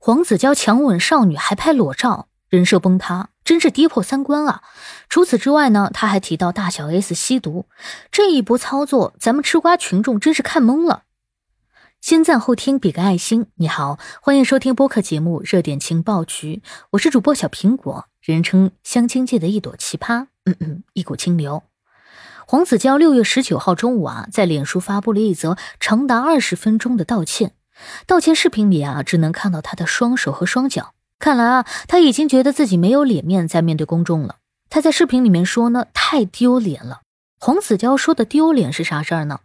黄子佼强吻少女还拍裸照，人设崩塌，真是跌破三观啊！除此之外呢，他还提到大小 S 吸毒这一波操作，咱们吃瓜群众真是看懵了。先赞后听，比个爱心。你好，欢迎收听播客节目《热点情报局》，我是主播小苹果，人称相亲界的一朵奇葩，嗯嗯，一股清流。黄子佼六月十九号中午啊，在脸书发布了一则长达二十分钟的道歉。道歉视频里啊，只能看到他的双手和双脚。看来啊，他已经觉得自己没有脸面再面对公众了。他在视频里面说呢，太丢脸了。黄子佼说的丢脸是啥事儿呢？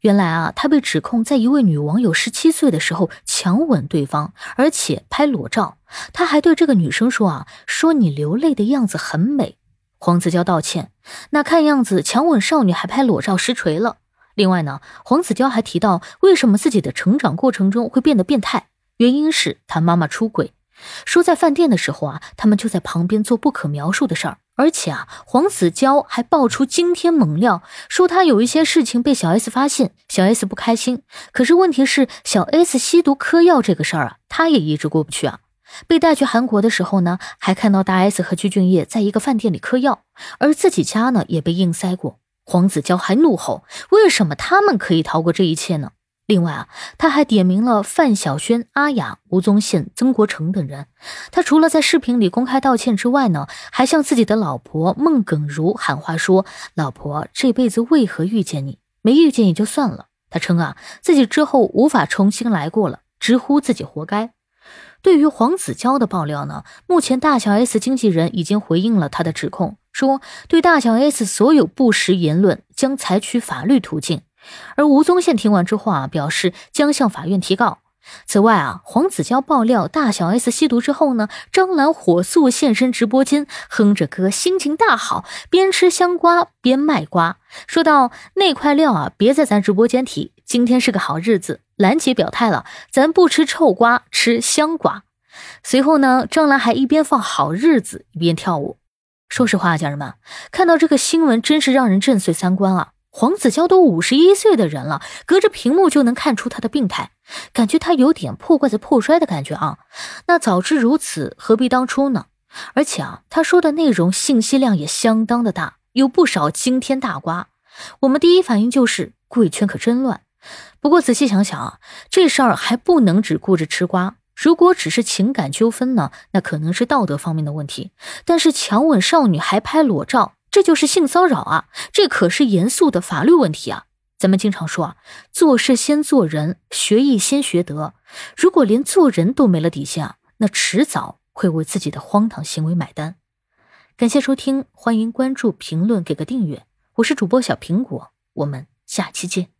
原来啊，他被指控在一位女网友十七岁的时候强吻对方，而且拍裸照。他还对这个女生说啊，说你流泪的样子很美。黄子佼道歉，那看样子强吻少女还拍裸照实锤了。另外呢，黄子佼还提到，为什么自己的成长过程中会变得变态？原因是他妈妈出轨，说在饭店的时候啊，他们就在旁边做不可描述的事儿。而且啊，黄子佼还爆出惊天猛料，说他有一些事情被小 S 发现，小 S 不开心。可是问题是，小 S 吸毒嗑药这个事儿啊，他也一直过不去啊。被带去韩国的时候呢，还看到大 S 和具俊晔在一个饭店里嗑药，而自己家呢也被硬塞过。黄子佼还怒吼：“为什么他们可以逃过这一切呢？”另外啊，他还点名了范晓萱、阿雅、吴宗宪、曾国成等人。他除了在视频里公开道歉之外呢，还向自己的老婆孟耿如喊话说：“老婆，这辈子为何遇见你？没遇见也就算了。”他称啊，自己之后无法重新来过了，直呼自己活该。对于黄子佼的爆料呢，目前大小 S 经纪人已经回应了他的指控，说对大小 S 所有不实言论将采取法律途径。而吴宗宪听完之后啊，表示将向法院提告。此外啊，黄子佼爆料大小 S 吸毒之后呢，张兰火速现身直播间，哼着歌，心情大好，边吃香瓜边卖瓜，说道：“那块料啊，别在咱直播间提，今天是个好日子。”兰姐表态了，咱不吃臭瓜，吃香瓜。随后呢，张兰还一边放好日子，一边跳舞。说实话，家人们看到这个新闻，真是让人震碎三观啊！黄子佼都五十一岁的人了，隔着屏幕就能看出他的病态，感觉他有点破罐子破摔的感觉啊。那早知如此，何必当初呢？而且啊，他说的内容信息量也相当的大，有不少惊天大瓜。我们第一反应就是贵圈可真乱。不过仔细想想啊，这事儿还不能只顾着吃瓜。如果只是情感纠纷呢，那可能是道德方面的问题。但是强吻少女还拍裸照。这就是性骚扰啊！这可是严肃的法律问题啊！咱们经常说啊，做事先做人，学艺先学德。如果连做人都没了底线啊，那迟早会为自己的荒唐行为买单。感谢收听，欢迎关注、评论、给个订阅。我是主播小苹果，我们下期见。